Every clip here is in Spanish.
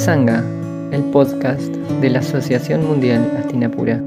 Satsanga, el podcast de la Asociación Mundial Astinapura.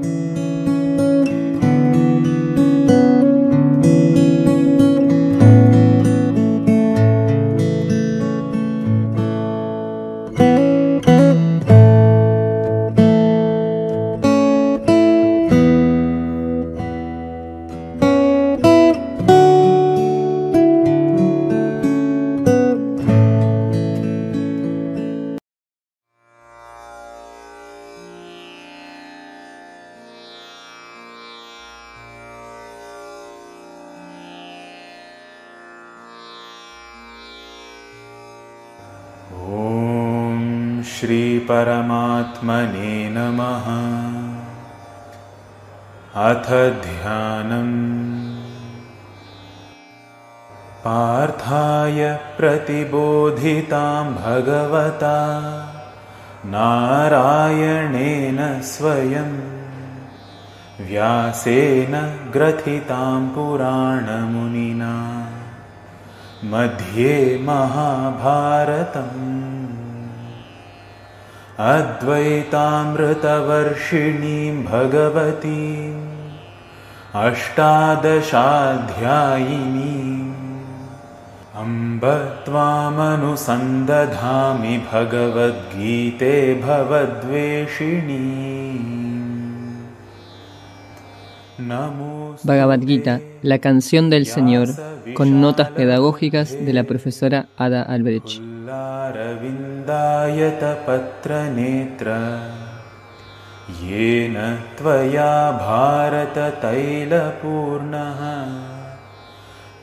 श्रीपरमात्मने नमः। अथ ध्यानम्। पार्थाय प्रतिबोधितां भगवता। नारायणेन स्वयं। व्यासेन ग्रथितां पुराणमुनिना। मध्ये महाभारतम् अद्वैतामृतवर्षिणीं भगवतीम् अष्टादशाध्यायिनीम् अम्ब त्वामनुसन्दधामि भगवद्गीते भवद्वेषिणी नमो Bhagavad Gita, la canción del Señor, con notas pedagógicas de la profesora Ada Albrecht. पुल्लारविन्दायतपत्रनेत्र येन त्वया भारततैलपूर्णः।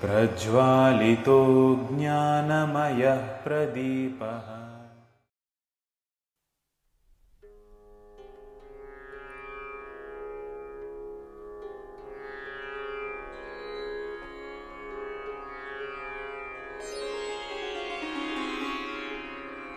प्रज्वालितो ज्ञानमयः प्रदीपः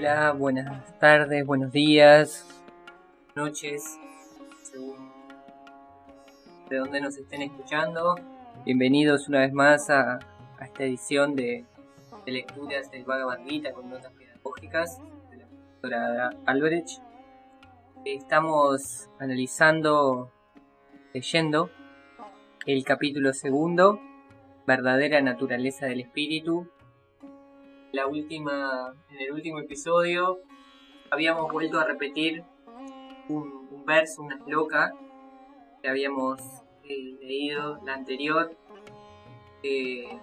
Hola, buenas tardes, buenos días, noches, según de donde nos estén escuchando. Bienvenidos una vez más a, esta edición de, lecturas del Bhagavad Gita con notas pedagógicas de la profesora Albrecht. Estamos analizando, leyendo el capítulo segundo, verdadera naturaleza del espíritu, la última, en el último episodio habíamos vuelto a repetir un, un verso, una loca que habíamos eh, leído la anterior. Eh,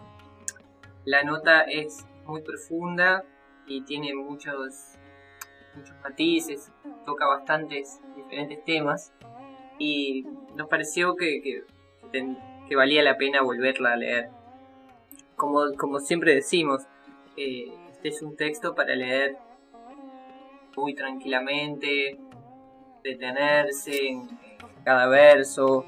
la nota es muy profunda y tiene muchos, muchos matices, toca bastantes diferentes temas y nos pareció que, que, que, valía la pena volverla a leer. Como, como siempre decimos, este es un texto para leer muy tranquilamente, detenerse en cada verso.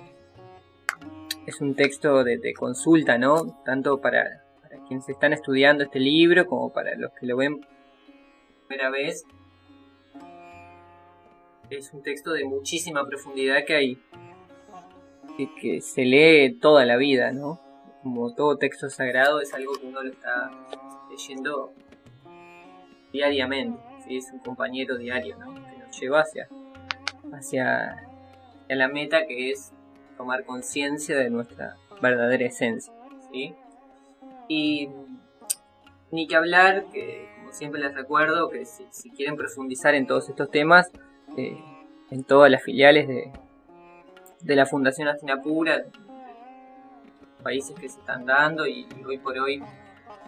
Es un texto de, de consulta, ¿no? Tanto para, para, quienes están estudiando este libro como para los que lo ven por primera vez. Es un texto de muchísima profundidad que hay que, que se lee toda la vida, ¿no? Como todo texto sagrado es algo que uno lo está leyendo diariamente, ¿sí? es un compañero diario que nos lleva hacia, hacia, la meta que es tomar conciencia de nuestra verdadera esencia. Y ni que hablar, que como siempre les recuerdo, que si, quieren profundizar en todos estos temas, eh, en todas las filiales de, de la Fundación Astinapura, países que se están dando y hoy por hoy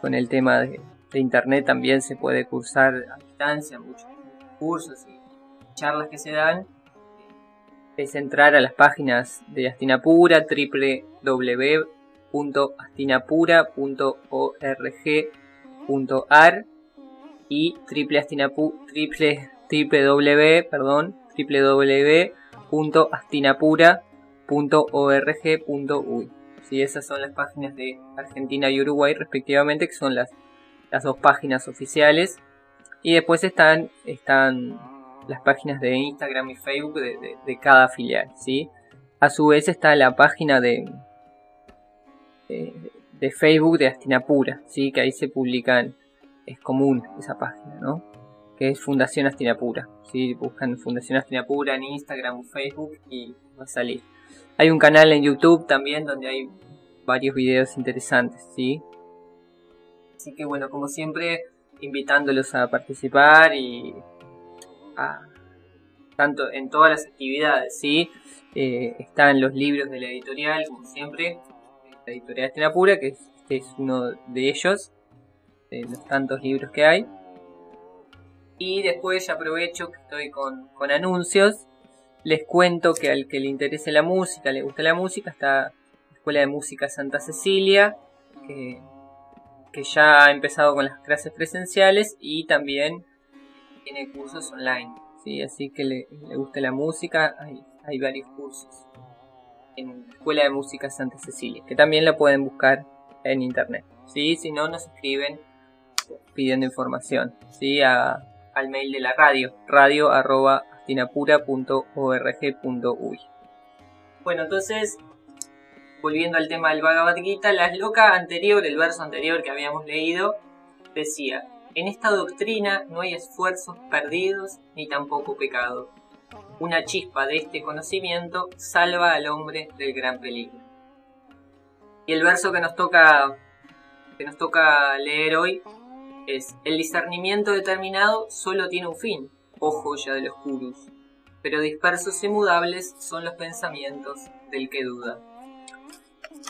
con el tema de, internet también se puede cursar a distancia, muchos cursos y charlas que se dan. Es entrar a las páginas de Astinapura, www.astinapura.org.ar y www.astinapura.org.uy. Sí, esas son las páginas de Argentina y Uruguay respectivamente, que son las, las dos páginas oficiales. Y después están, están las páginas de Instagram y Facebook de, cada filial. ¿sí? A su vez está la página de, de, Facebook de Astinapura, ¿sí? que ahí se publican, es común esa página, ¿no? que es Fundación Astinapura. ¿sí? Buscan Fundación Astinapura en Instagram Facebook y va a salir. Hay un canal en YouTube también donde hay varios videos interesantes, ¿sí? Así que bueno, como siempre, invitándolos a participar y a, tanto en todas las actividades, ¿sí? Eh, están los libros de la editorial, como siempre, la editorial Astinapura, que es, este es uno de ellos, de los tantos libros que hay. Y después ya aprovecho que estoy con anuncios les cuento que al que le interese la música, le gusta la música, está la Escuela de Música Santa Cecilia, que, ya ha empezado con las clases presenciales y también tiene cursos online. ¿sí? Así que le, le gusta la música, hay, varios cursos en la Escuela de Música Santa Cecilia, que también la pueden buscar en internet. ¿sí? Si no, nos escriben pidiendo información ¿sí? A, al mail de la radio, radio arroba tinapura.org.uy. Bueno, entonces, volviendo al tema del Bhagavad Gita, la loca anterior, el verso anterior que habíamos leído, decía, en esta doctrina no hay esfuerzos perdidos ni tampoco pecado. Una chispa de este conocimiento salva al hombre del gran peligro. Y el verso que nos toca, que nos toca leer hoy es, el discernimiento determinado solo tiene un fin, oh joya de los Kurus, pero dispersos y mudables son los pensamientos del que duda.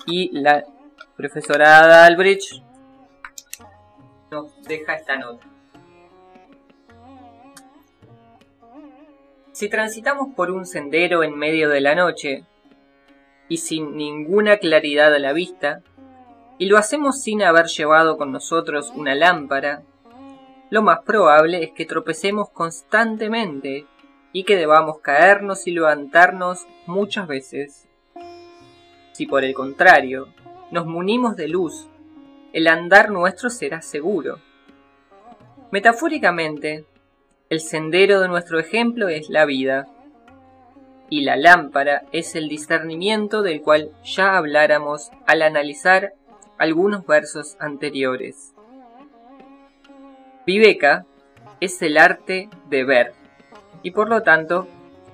Y la profesora Ada Albrecht nos deja esta nota. Si transitamos por un sendero en medio de la noche y sin ninguna claridad a la vista, y lo hacemos sin haber llevado con nosotros una lámpara, lo más probable es que tropecemos constantemente y que debamos caernos y levantarnos muchas veces. Si por el contrario nos munimos de luz, el andar nuestro será seguro. Metafóricamente, el sendero de nuestro ejemplo es la vida, y la lámpara es el discernimiento del cual ya habláramos al analizar algunos versos anteriores. Viveka es el arte de ver y por lo tanto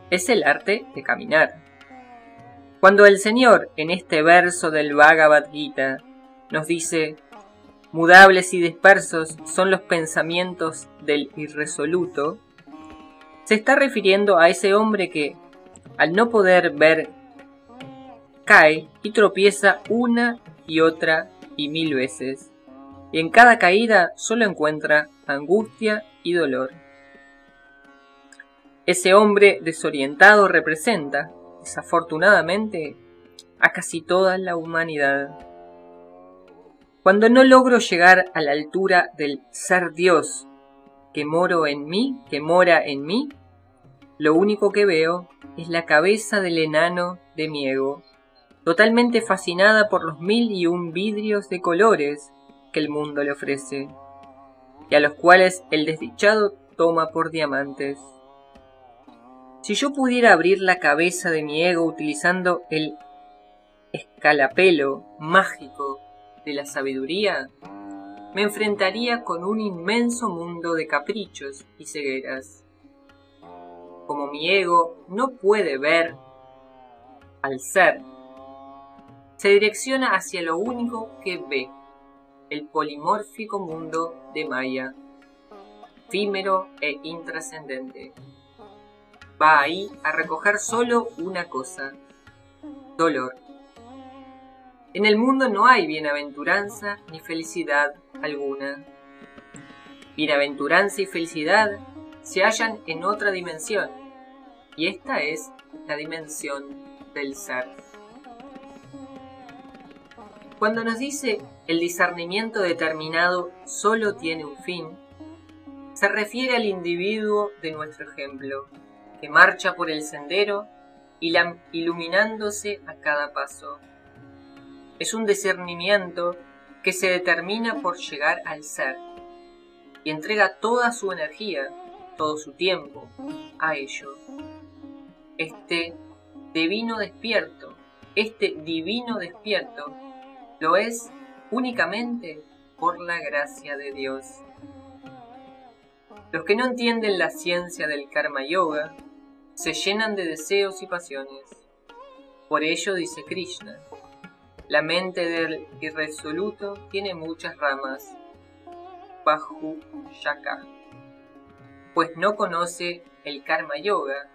es el arte de caminar. Cuando el Señor en este verso del Bhagavad Gita nos dice, mudables y dispersos son los pensamientos del irresoluto, se está refiriendo a ese hombre que, al no poder ver, cae y tropieza una y otra y mil veces y en cada caída solo encuentra angustia y dolor. Ese hombre desorientado representa, desafortunadamente, a casi toda la humanidad. Cuando no logro llegar a la altura del ser Dios que moro en mí, que mora en mí, lo único que veo es la cabeza del enano de mi ego, totalmente fascinada por los mil y un vidrios de colores que el mundo le ofrece, y a los cuales el desdichado toma por diamantes. Si yo pudiera abrir la cabeza de mi ego utilizando el escalapelo mágico de la sabiduría, me enfrentaría con un inmenso mundo de caprichos y cegueras. Como mi ego no puede ver al ser, se direcciona hacia lo único que ve, el polimórfico mundo de Maya, efímero e intrascendente. Va ahí a recoger solo una cosa, dolor. En el mundo no hay bienaventuranza ni felicidad alguna. Bienaventuranza y felicidad se hallan en otra dimensión, y esta es la dimensión del ser. Cuando nos dice el discernimiento determinado solo tiene un fin, se refiere al individuo de nuestro ejemplo, que marcha por el sendero iluminándose a cada paso. Es un discernimiento que se determina por llegar al ser y entrega toda su energía, todo su tiempo a ello. Este divino despierto, este divino despierto, lo es únicamente por la gracia de Dios. Los que no entienden la ciencia del karma yoga se llenan de deseos y pasiones. Por ello dice Krishna, la mente del irresoluto tiene muchas ramas, Bahu Shaka, pues no conoce el karma yoga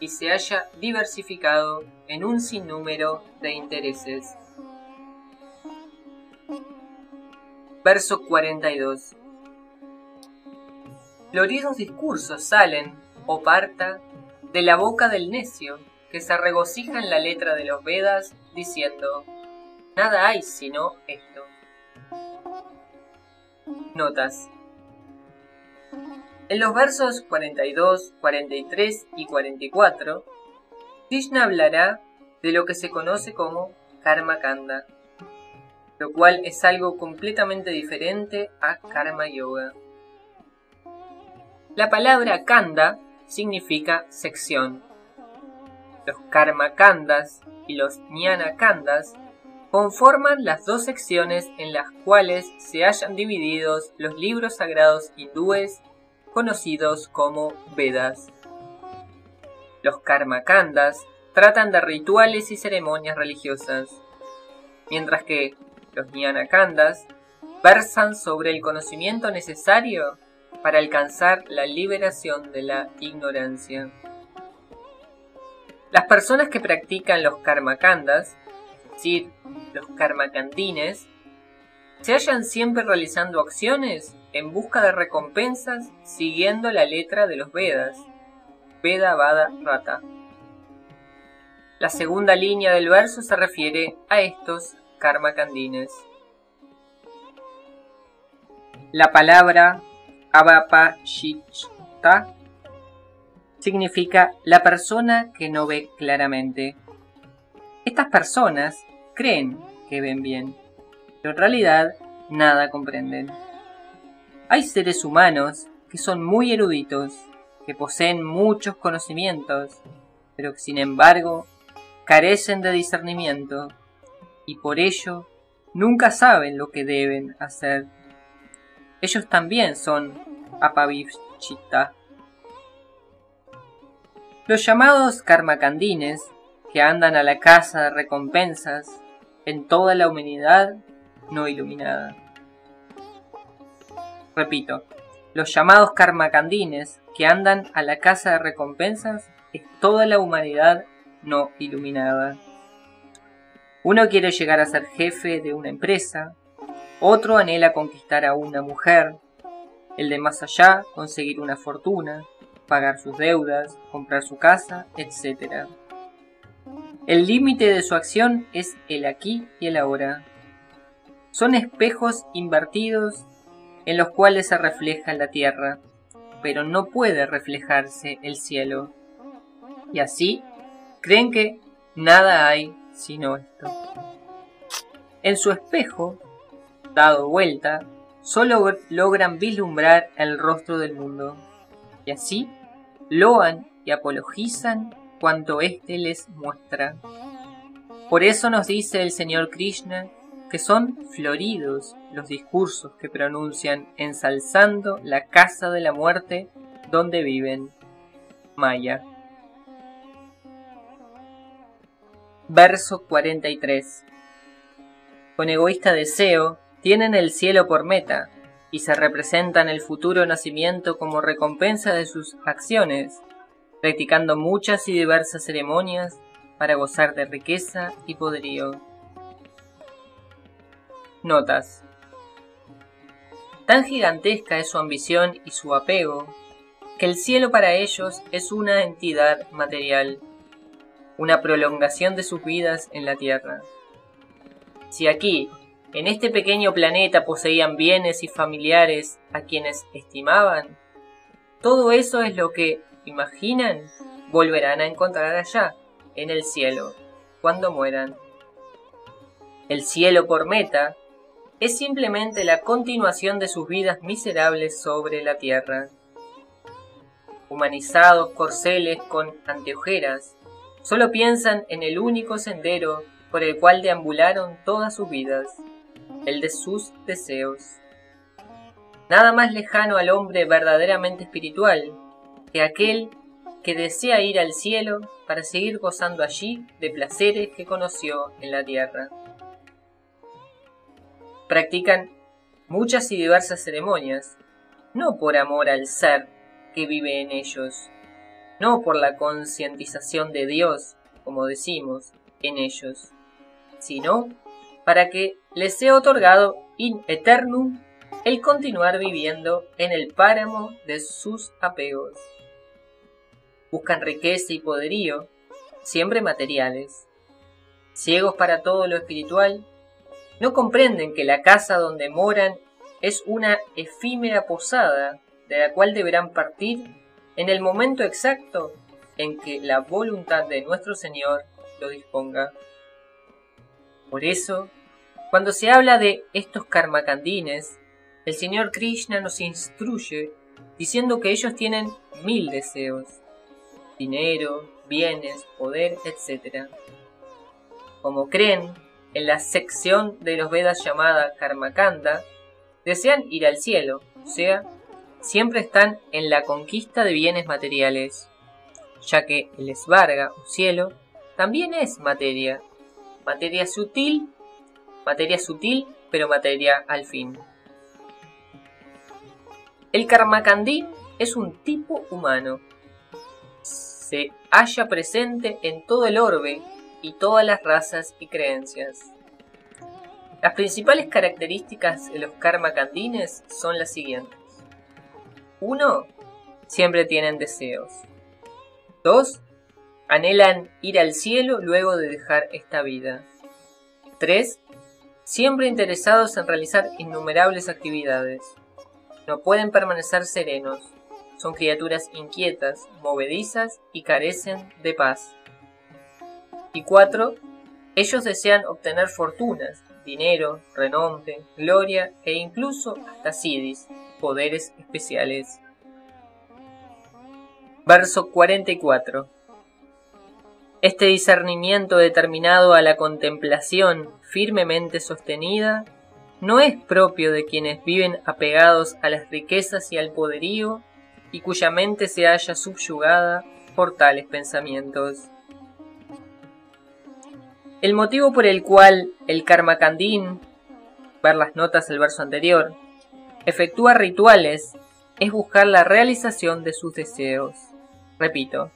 y se haya diversificado en un sinnúmero de intereses. Verso 42 Floridos discursos salen, o parta, de la boca del necio, que se regocija en la letra de los Vedas, diciendo, Nada hay sino esto. Notas. En los versos 42, 43 y 44, Krishna hablará de lo que se conoce como Karma Kanda, lo cual es algo completamente diferente a Karma Yoga. La palabra Kanda significa sección. Los Karma Kandas y los Jnana Kandas conforman las dos secciones en las cuales se hallan divididos los libros sagrados hindúes conocidos como Vedas. Los Karma Kandas tratan de rituales y ceremonias religiosas, mientras que los Jnana Kandas versan sobre el conocimiento necesario para alcanzar la liberación de la ignorancia. Las personas que practican los karmakandas, es decir, los karmakandines, se hallan siempre realizando acciones en busca de recompensas siguiendo la letra de los Vedas, Veda Vada Rata. La segunda línea del verso se refiere a estos karmakandines. La palabra Abapashita significa la persona que no ve claramente. Estas personas creen que ven bien, pero en realidad nada comprenden. Hay seres humanos que son muy eruditos, que poseen muchos conocimientos, pero que sin embargo carecen de discernimiento y por ello nunca saben lo que deben hacer ellos también son apavishita. Los llamados karmakandines, que andan a la casa de recompensas en toda la humanidad no iluminada. Repito, los llamados karmakandines que andan a la casa de recompensas es toda la humanidad no iluminada. Uno quiere llegar a ser jefe de una empresa, otro anhela conquistar a una mujer, el de más allá conseguir una fortuna, pagar sus deudas, comprar su casa, etc. El límite de su acción es el aquí y el ahora. Son espejos invertidos en los cuales se refleja la tierra, pero no puede reflejarse el cielo. Y así creen que nada hay sino esto. En su espejo dado vuelta, solo logran vislumbrar el rostro del mundo, y así loan y apologizan cuanto éste les muestra. Por eso nos dice el Señor Krishna que son floridos los discursos que pronuncian ensalzando la casa de la muerte donde viven. Maya. Verso 43. Con egoísta deseo, tienen el cielo por meta y se representan el futuro nacimiento como recompensa de sus acciones, practicando muchas y diversas ceremonias para gozar de riqueza y poderío. Notas. Tan gigantesca es su ambición y su apego, que el cielo para ellos es una entidad material, una prolongación de sus vidas en la tierra. Si aquí en este pequeño planeta poseían bienes y familiares a quienes estimaban, todo eso es lo que, imaginan, volverán a encontrar allá, en el cielo, cuando mueran. El cielo por meta es simplemente la continuación de sus vidas miserables sobre la tierra. Humanizados corceles con anteojeras, solo piensan en el único sendero por el cual deambularon todas sus vidas, el de sus deseos. Nada más lejano al hombre verdaderamente espiritual que aquel que desea ir al cielo para seguir gozando allí de placeres que conoció en la tierra. Practican muchas y diversas ceremonias, no por amor al ser que vive en ellos, no por la concientización de Dios, como decimos, en ellos, sino para que les sea otorgado in eternum el continuar viviendo en el páramo de sus apegos. Buscan riqueza y poderío, siempre materiales. Ciegos para todo lo espiritual, no comprenden que la casa donde moran es una efímera posada de la cual deberán partir en el momento exacto en que la voluntad de nuestro Señor lo disponga. Por eso, cuando se habla de estos karmakandines, el Señor Krishna nos instruye diciendo que ellos tienen mil deseos, dinero, bienes, poder, etc. Como creen en la sección de los Vedas llamada Karmakanda, desean ir al cielo, o sea, siempre están en la conquista de bienes materiales, ya que el esvarga o cielo también es materia, materia sutil, materia sutil, pero materia al fin. El Karmakandí es un tipo humano. Se halla presente en todo el orbe y todas las razas y creencias. Las principales características de los Karmakandines son las siguientes. 1. Siempre tienen deseos. 2. Anhelan ir al cielo luego de dejar esta vida. 3. Siempre interesados en realizar innumerables actividades no pueden permanecer serenos. Son criaturas inquietas, movedizas y carecen de paz. Y 4. Ellos desean obtener fortunas, dinero, renombre, gloria e incluso hasta sidis, poderes especiales. Verso 44. Este discernimiento determinado a la contemplación firmemente sostenida no es propio de quienes viven apegados a las riquezas y al poderío y cuya mente se halla subyugada por tales pensamientos. El motivo por el cual el Karmakandin, ver las notas del verso anterior, efectúa rituales es buscar la realización de sus deseos. Repito,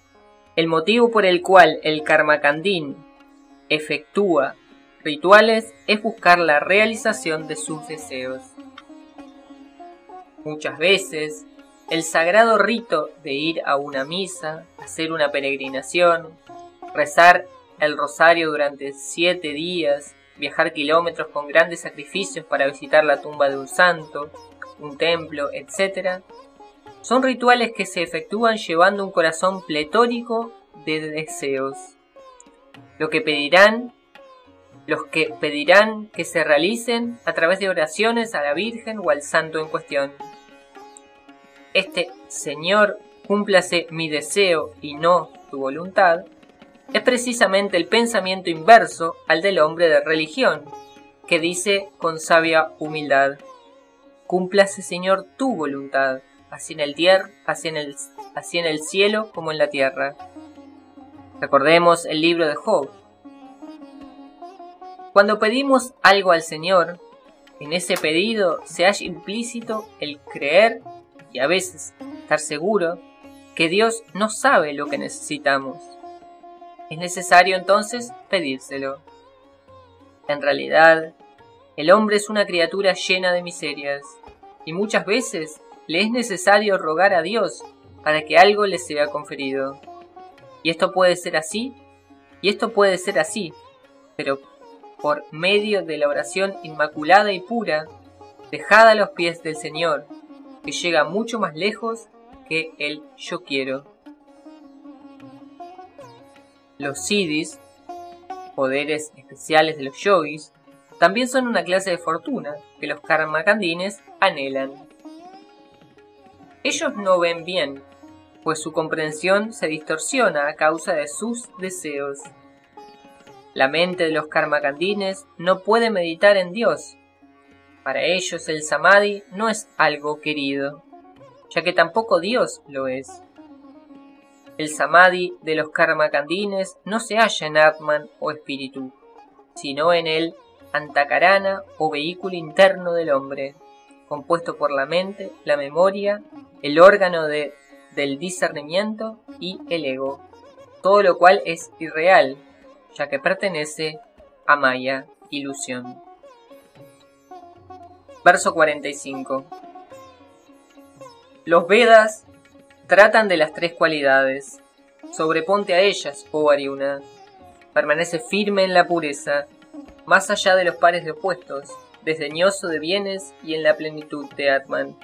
el motivo por el cual el Karmakandin efectúa rituales es buscar la realización de sus deseos. Muchas veces, el sagrado rito de ir a una misa, hacer una peregrinación, rezar el rosario durante siete días, viajar kilómetros con grandes sacrificios para visitar la tumba de un santo, un templo, etc., son rituales que se efectúan llevando un corazón pletórico de deseos. Lo que pedirán los que pedirán que se realicen a través de oraciones a la Virgen o al santo en cuestión. Este Señor, cúmplase mi deseo y no tu voluntad, es precisamente el pensamiento inverso al del hombre de religión, que dice con sabia humildad, cúmplase Señor tu voluntad, así en el tierra, así en el, así en el cielo como en la tierra. Recordemos el libro de Job, cuando pedimos algo al Señor, en ese pedido se halla implícito el creer y a veces estar seguro que Dios no sabe lo que necesitamos. Es necesario entonces pedírselo. En realidad, el hombre es una criatura llena de miserias y muchas veces le es necesario rogar a Dios para que algo le sea conferido. Y esto puede ser así, y esto puede ser así, pero por medio de la oración inmaculada y pura, dejada a los pies del Señor, que llega mucho más lejos que el yo quiero. Los siddhis, poderes especiales de los yogis, también son una clase de fortuna que los karmakandines anhelan. Ellos no ven bien, pues su comprensión se distorsiona a causa de sus deseos. La mente de los karmakandines no puede meditar en Dios. Para ellos el samadhi no es algo querido, ya que tampoco Dios lo es. El samadhi de los karmakandines no se halla en Atman o espíritu, sino en el antakarana o vehículo interno del hombre, compuesto por la mente, la memoria, el órgano de, del discernimiento y el ego, todo lo cual es irreal, ya que pertenece a Maya, ilusión. Verso 45. Los Vedas tratan de las tres cualidades. Sobreponte a ellas, oh Ariuna. Permanece firme en la pureza, más allá de los pares de opuestos, desdeñoso de bienes y en la plenitud de Atman.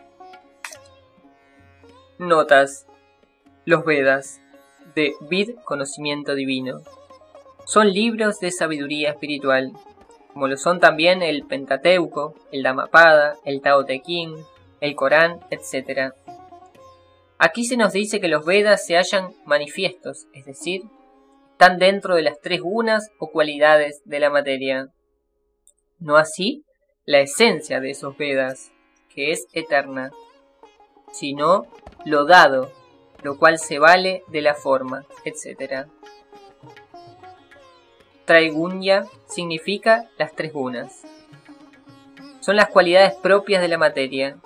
Notas. Los Vedas, de Vid Conocimiento Divino, son libros de sabiduría espiritual, como lo son también el Pentateuco, el Dhammapada, el Tao Te Ching, el Corán, etc. Aquí se nos dice que los Vedas se hallan manifiestos, es decir, están dentro de las tres gunas o cualidades de la materia. No así la esencia de esos Vedas, que es eterna, sino lo dado, lo cual se vale de la forma, etc. Traigunya significa las tres gunas. Son las cualidades propias de la materia,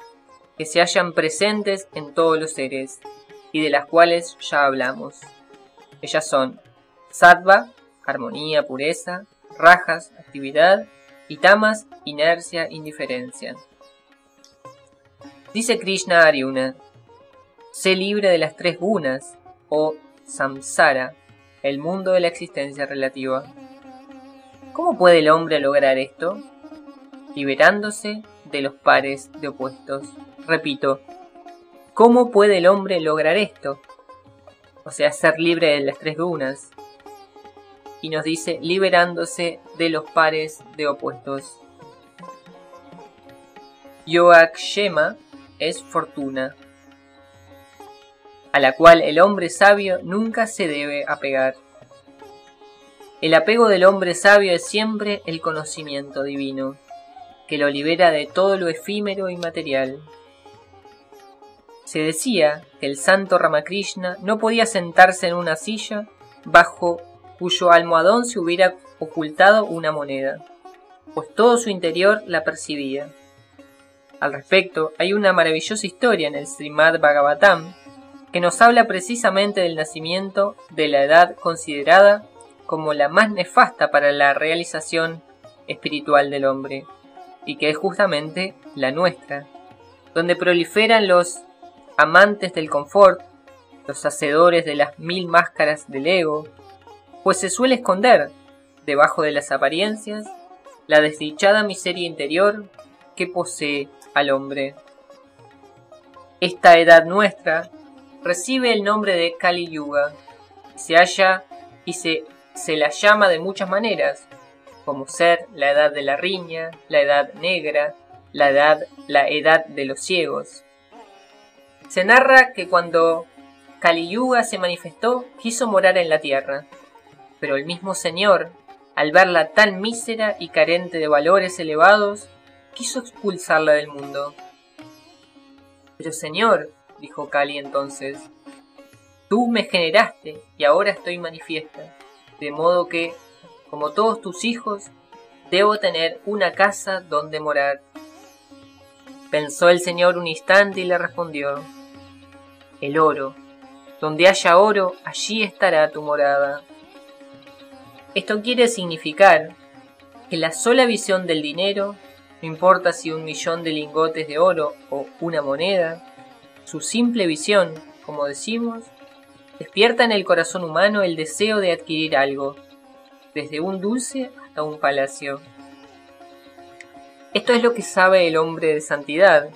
que se hallan presentes en todos los seres, y de las cuales ya hablamos. Ellas son sattva, armonía, pureza, rajas, actividad, y tamas, inercia, indiferencia. Dice Krishna Aryuna, sé libre de las tres gunas, o samsara, el mundo de la existencia relativa. ¿Cómo puede el hombre lograr esto? Liberándose de los pares de opuestos. Repito, ¿cómo puede el hombre lograr esto? O sea, ser libre de las tres gunas y nos dice liberándose de los pares de opuestos. Yoakshema es fortuna, a la cual el hombre sabio nunca se debe apegar. El apego del hombre sabio es siempre el conocimiento divino, que lo libera de todo lo efímero y material. Se decía que el santo Ramakrishna no podía sentarse en una silla bajo cuyo almohadón se hubiera ocultado una moneda, pues todo su interior la percibía. Al respecto, hay una maravillosa historia en el Srimad Bhagavatam que nos habla precisamente del nacimiento de la edad considerada como la más nefasta para la realización espiritual del hombre, y que es justamente la nuestra, donde proliferan los amantes del confort, los hacedores de las mil máscaras del ego, pues se suele esconder, debajo de las apariencias, la desdichada miseria interior que posee al hombre. Esta edad nuestra recibe el nombre de Kali Yuga, se halla y se, se la llama de muchas maneras, como ser la edad de la riña, la edad negra, la edad, la edad de los ciegos. Se narra que cuando Kali Yuga se manifestó, quiso morar en la tierra, pero el mismo Señor, al verla tan mísera y carente de valores elevados, quiso expulsarla del mundo. Pero Señor, dijo Kali entonces, tú me generaste y ahora estoy manifiesta, de modo que, como todos tus hijos, debo tener una casa donde morar. Pensó el Señor un instante y le respondió, el oro, donde haya oro, allí estará tu morada. Esto quiere significar que la sola visión del dinero, no importa si un millón de lingotes de oro o una moneda, su simple visión, como decimos, despierta en el corazón humano el deseo de adquirir algo, desde un dulce hasta un palacio. Esto es lo que sabe el hombre de santidad,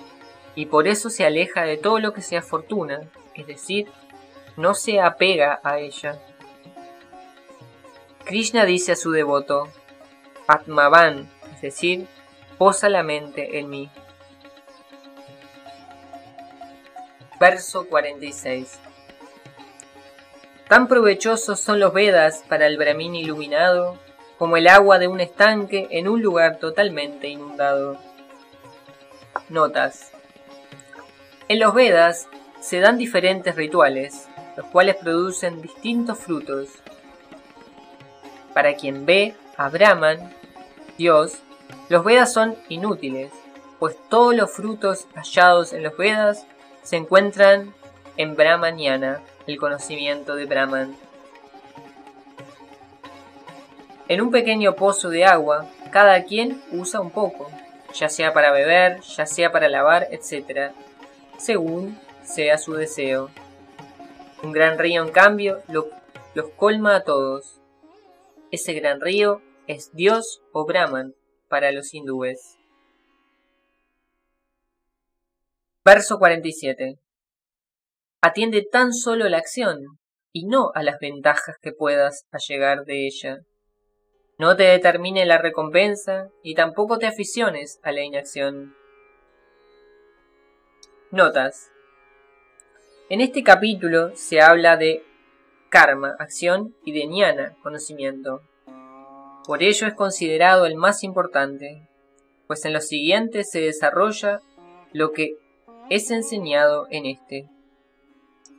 y por eso se aleja de todo lo que sea fortuna, es decir, no se apega a ella. Krishna dice a su devoto, Atmavan, es decir, posa la mente en mí. Verso 46 Tan provechosos son los Vedas para el Brahmin iluminado como el agua de un estanque en un lugar totalmente inundado. Notas. En los Vedas se dan diferentes rituales, los cuales producen distintos frutos. Para quien ve a Brahman, Dios, los Vedas son inútiles, pues todos los frutos hallados en los Vedas se encuentran en Brahmanyana, el conocimiento de Brahman. En un pequeño pozo de agua, cada quien usa un poco, ya sea para beber, ya sea para lavar, etc según sea su deseo. Un gran río, en cambio, los colma a todos. Ese gran río es Dios o Brahman para los hindúes. Verso 47. Atiende tan solo la acción y no a las ventajas que puedas allegar de ella. No te determine la recompensa y tampoco te aficiones a la inacción. Notas. En este capítulo se habla de karma, acción, y de conocimiento. Por ello es considerado el más importante, pues en lo siguiente se desarrolla lo que es enseñado en este.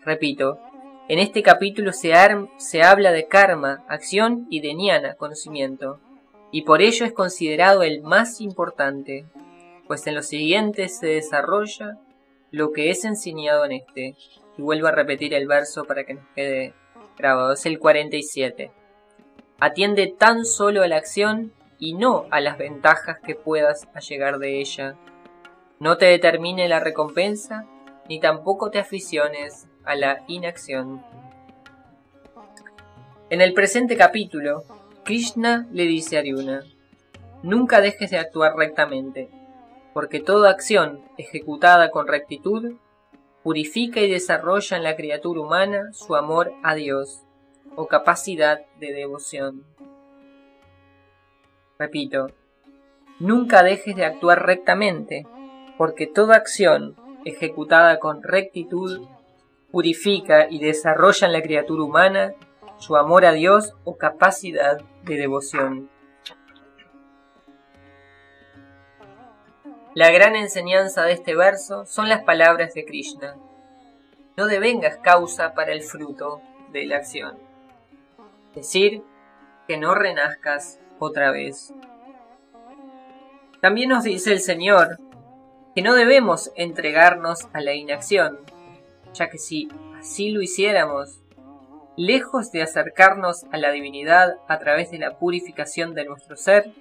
Repito, en este capítulo se, habla de karma, acción y de conocimiento, y por ello es considerado el más importante, pues en lo siguiente se desarrolla lo que es enseñado en este. Y vuelvo a repetir el verso para que nos quede grabado. Es el 47. Atiende tan solo a la acción y no a las ventajas que puedas allegar de ella. No te determine la recompensa, ni tampoco te aficiones a la inacción. En el presente capítulo, Krishna le dice a Arjuna, nunca dejes de actuar rectamente, porque toda acción ejecutada con rectitud purifica y desarrolla en la criatura humana su amor a Dios o capacidad de devoción. Repito, nunca dejes de actuar rectamente, porque toda acción ejecutada con rectitud purifica y desarrolla en la criatura humana su amor a Dios o capacidad de devoción. La gran enseñanza de este verso son las palabras de Krishna. No devengas causa para el fruto de la acción. Decir que no renazcas otra vez. También nos dice el Señor que no debemos entregarnos a la inacción, ya que si así lo hiciéramos, lejos de acercarnos a la divinidad a través de la purificación de nuestro ser,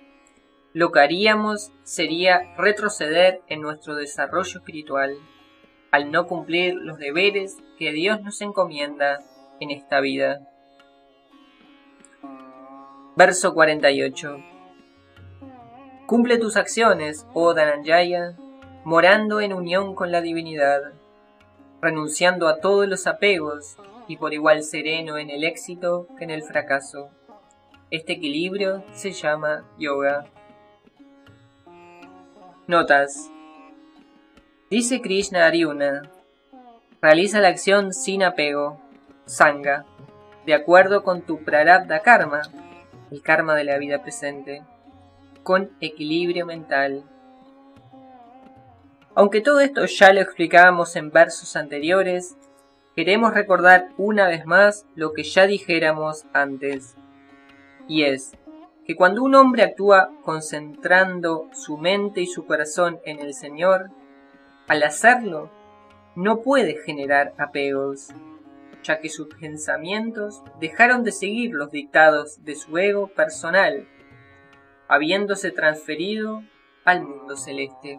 lo que haríamos sería retroceder en nuestro desarrollo espiritual al no cumplir los deberes que Dios nos encomienda en esta vida. Verso 48 Cumple tus acciones, oh Dhananjaya, morando en unión con la divinidad, renunciando a todos los apegos y por igual sereno en el éxito que en el fracaso. Este equilibrio se llama yoga. Notas. Dice Krishna Arjuna, realiza la acción sin apego, sanga, de acuerdo con tu prarabdha karma, el karma de la vida presente, con equilibrio mental. Aunque todo esto ya lo explicábamos en versos anteriores, queremos recordar una vez más lo que ya dijéramos antes, y es, que cuando un hombre actúa concentrando su mente y su corazón en el Señor, al hacerlo, no puede generar apegos, ya que sus pensamientos dejaron de seguir los dictados de su ego personal, habiéndose transferido al mundo celeste.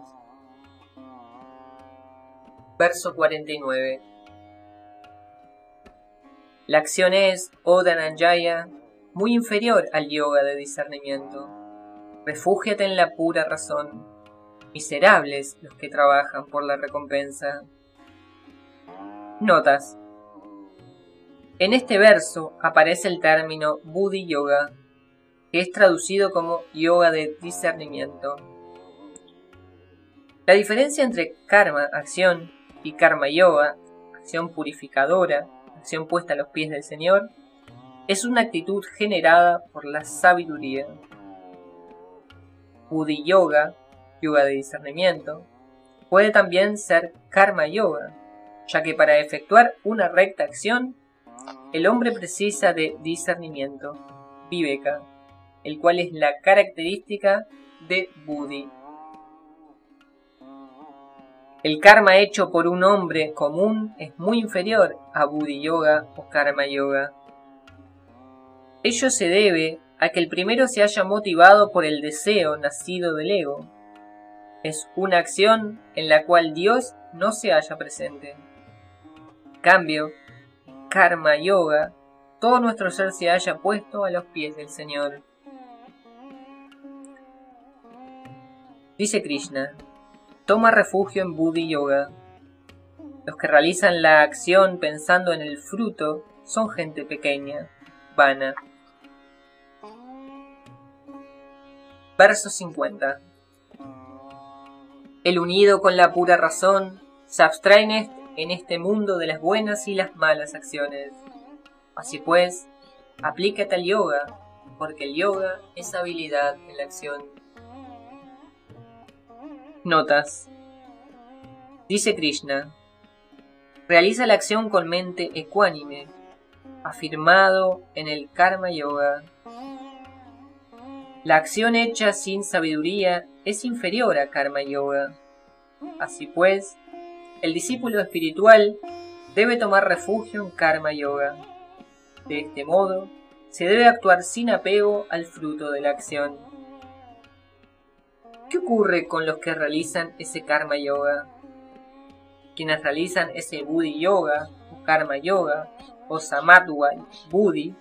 Verso 49 La acción es, oh Dhananjaya, muy inferior al yoga de discernimiento. Refúgiate en la pura razón. Miserables los que trabajan por la recompensa. Notas. En este verso aparece el término Buddhi Yoga, que es traducido como yoga de discernimiento. La diferencia entre karma, acción, y karma yoga, acción purificadora, acción puesta a los pies del Señor, es una actitud generada por la sabiduría. Buddhi Yoga, yoga de discernimiento, puede también ser karma yoga, ya que para efectuar una recta acción, el hombre precisa de discernimiento, viveka, el cual es la característica de Buddhi. El karma hecho por un hombre común es muy inferior a Buddhi Yoga o Karma Yoga. Ello se debe a que el primero se haya motivado por el deseo nacido del ego. Es una acción en la cual Dios no se halla presente. cambio, Karma Yoga, todo nuestro ser se haya puesto a los pies del Señor. Dice Krishna, toma refugio en Buddhi Yoga. Los que realizan la acción pensando en el fruto son gente pequeña, vana. Verso 50. El unido con la pura razón se abstrae en este mundo de las buenas y las malas acciones. Así pues, aplícate al yoga, porque el yoga es habilidad en la acción. Notas. Dice Krishna, realiza la acción con mente ecuánime, afirmado en el Karma Yoga la acción hecha sin sabiduría es inferior a karma yoga. Así pues, el discípulo espiritual debe tomar refugio en karma yoga. De este modo, se debe actuar sin apego al fruto de la acción. ¿Qué ocurre con los que realizan ese karma yoga? Quienes realizan ese buddhi yoga o karma yoga o samadwa buddhi,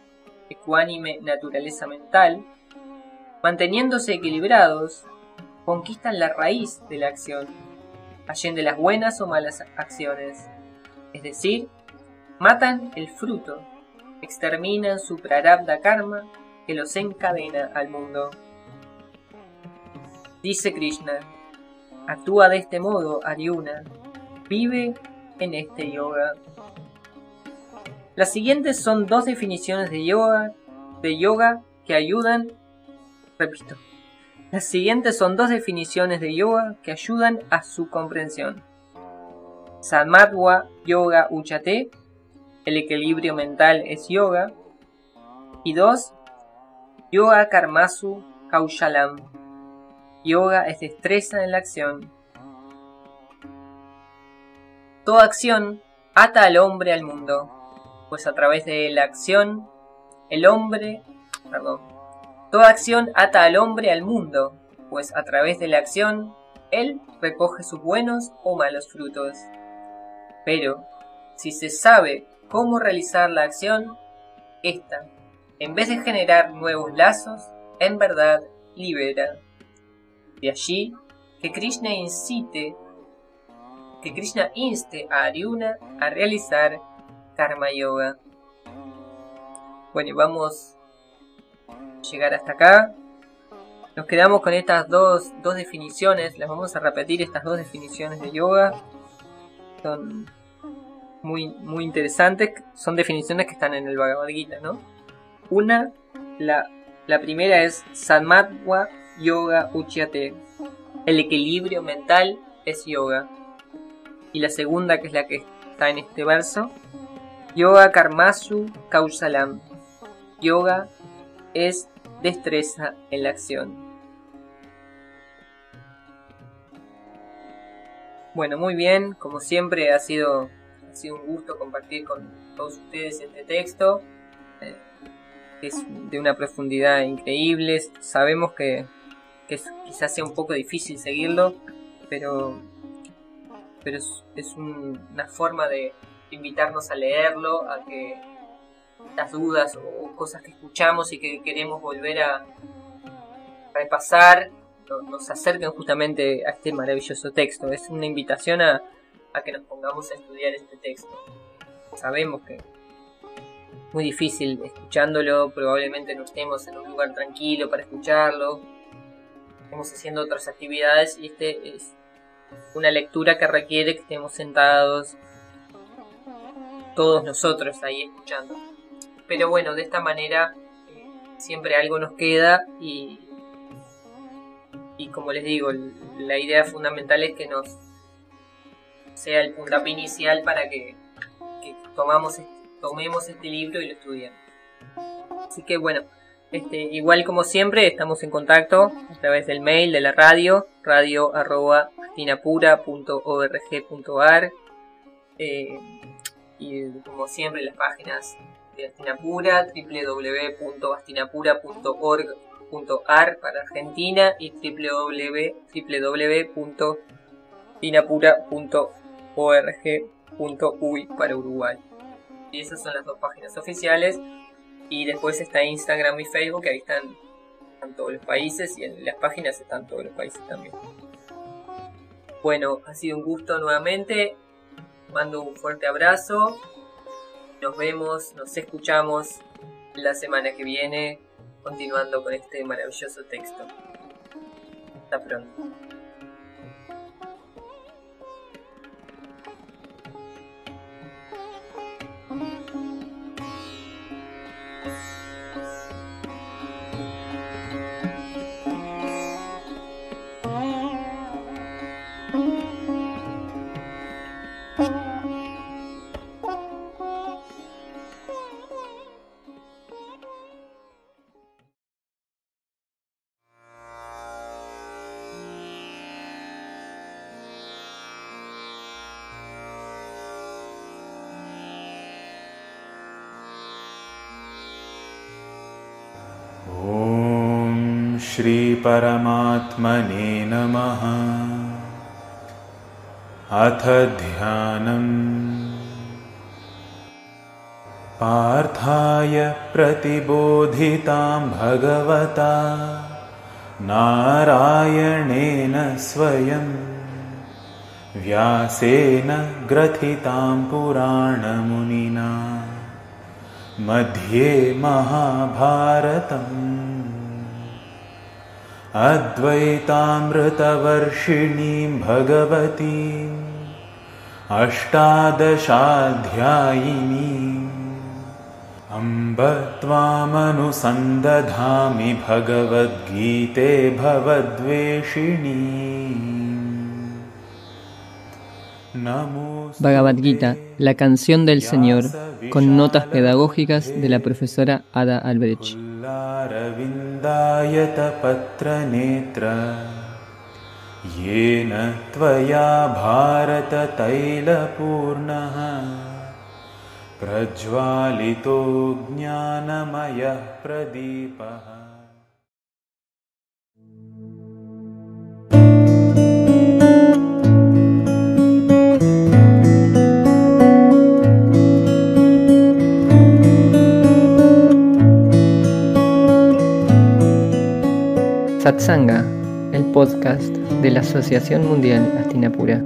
ecuánime naturaleza mental, manteniéndose equilibrados, conquistan la raíz de la acción, allende las buenas o malas acciones, es decir, matan el fruto, exterminan su prarabdha karma que los encadena al mundo. Dice Krishna, actúa de este modo Arjuna, vive en este yoga. Las siguientes son dos definiciones de yoga, de yoga que ayudan Las siguientes son dos definiciones de yoga que ayudan a su comprensión. Samadwa Yoga Uchate, el equilibrio mental es yoga. Y dos, Yoga Karmasu Kaushalam, yoga es destreza en la acción. Toda acción ata al hombre al mundo, pues a través de la acción, el hombre, perdón, Toda acción ata al hombre al mundo, pues a través de la acción, él recoge sus buenos o malos frutos. Pero, si se sabe cómo realizar la acción, esta, en vez de generar nuevos lazos, en verdad libera. De allí que Krishna incite, que Krishna inste a Arjuna a realizar Karma Yoga. Bueno, vamos llegar hasta acá. Nos quedamos con estas dos, dos definiciones, las vamos a repetir, estas dos definiciones de yoga. Son muy, muy interesantes, son definiciones que están en el Bhagavad Gita, ¿no? Una, la, la primera es Samadwa Yoga Uchyate, el equilibrio mental es yoga. Y la segunda, que es la que está en este verso, Yoga Karmasu Kausalam, yoga es destreza en la acción. Bueno, muy bien, como siempre ha sido, ha sido un gusto compartir con todos ustedes este texto. Eh, es de una profundidad increíble, sabemos que, quizás sea un poco difícil seguirlo, pero, pero es, una forma de invitarnos a leerlo, a que las dudas o cosas que escuchamos y que queremos volver a repasar, nos acerquen justamente a este maravilloso texto. Es una invitación a, que nos pongamos a estudiar este texto. Sabemos que es muy difícil escuchándolo, probablemente no estemos en un lugar tranquilo para escucharlo, estamos haciendo otras actividades y este es una lectura que requiere que estemos sentados todos nosotros ahí escuchando. Pero bueno, de esta manera eh, siempre algo nos queda y, y como les digo, la idea fundamental es que nos sea el puntapié inicial para que, tomamos, tomemos este libro y lo estudiemos. Así que bueno, este, igual como siempre estamos en contacto a través del mail de la radio, radio arroba eh, y como siempre las páginas de Astinapura, www.astinapura.org.ar para Argentina y www.astinapura.org.uy para Uruguay. Y esas son las dos páginas oficiales. Y después está Instagram y Facebook, ahí están, están todos los países y en las páginas están todos los países también. Bueno, ha sido un gusto nuevamente mando un fuerte abrazo. Nos vemos, nos escuchamos la semana que viene, continuando con este maravilloso texto. Hasta pronto. श्रीपरमात्मने नमः। अथ ध्यानम्। पार्थाय प्रतिबोधितां भगवता। नारायणेन स्वयं। व्यासेन ग्रथितां पुराणमुनिना। मध्ये महाभारतम् अद्वैतामृतवर्षिणीं भगवतीम् अष्टादशाध्यायिनीम् अम्ब त्वामनुसन्दधामि भगवद्गीते भवद्वेषिणी Bhagavad Gita, la canción del Señor, con notas pedagógicas de la profesora Ada Albrecht. रविन्दायतपत्रनेत्र येन त्वया भारततैलपूर्णः। प्रज्वालितो ज्ञानमयः प्रदीपः Satsanga, el podcast de la Asociación Mundial Astinapura.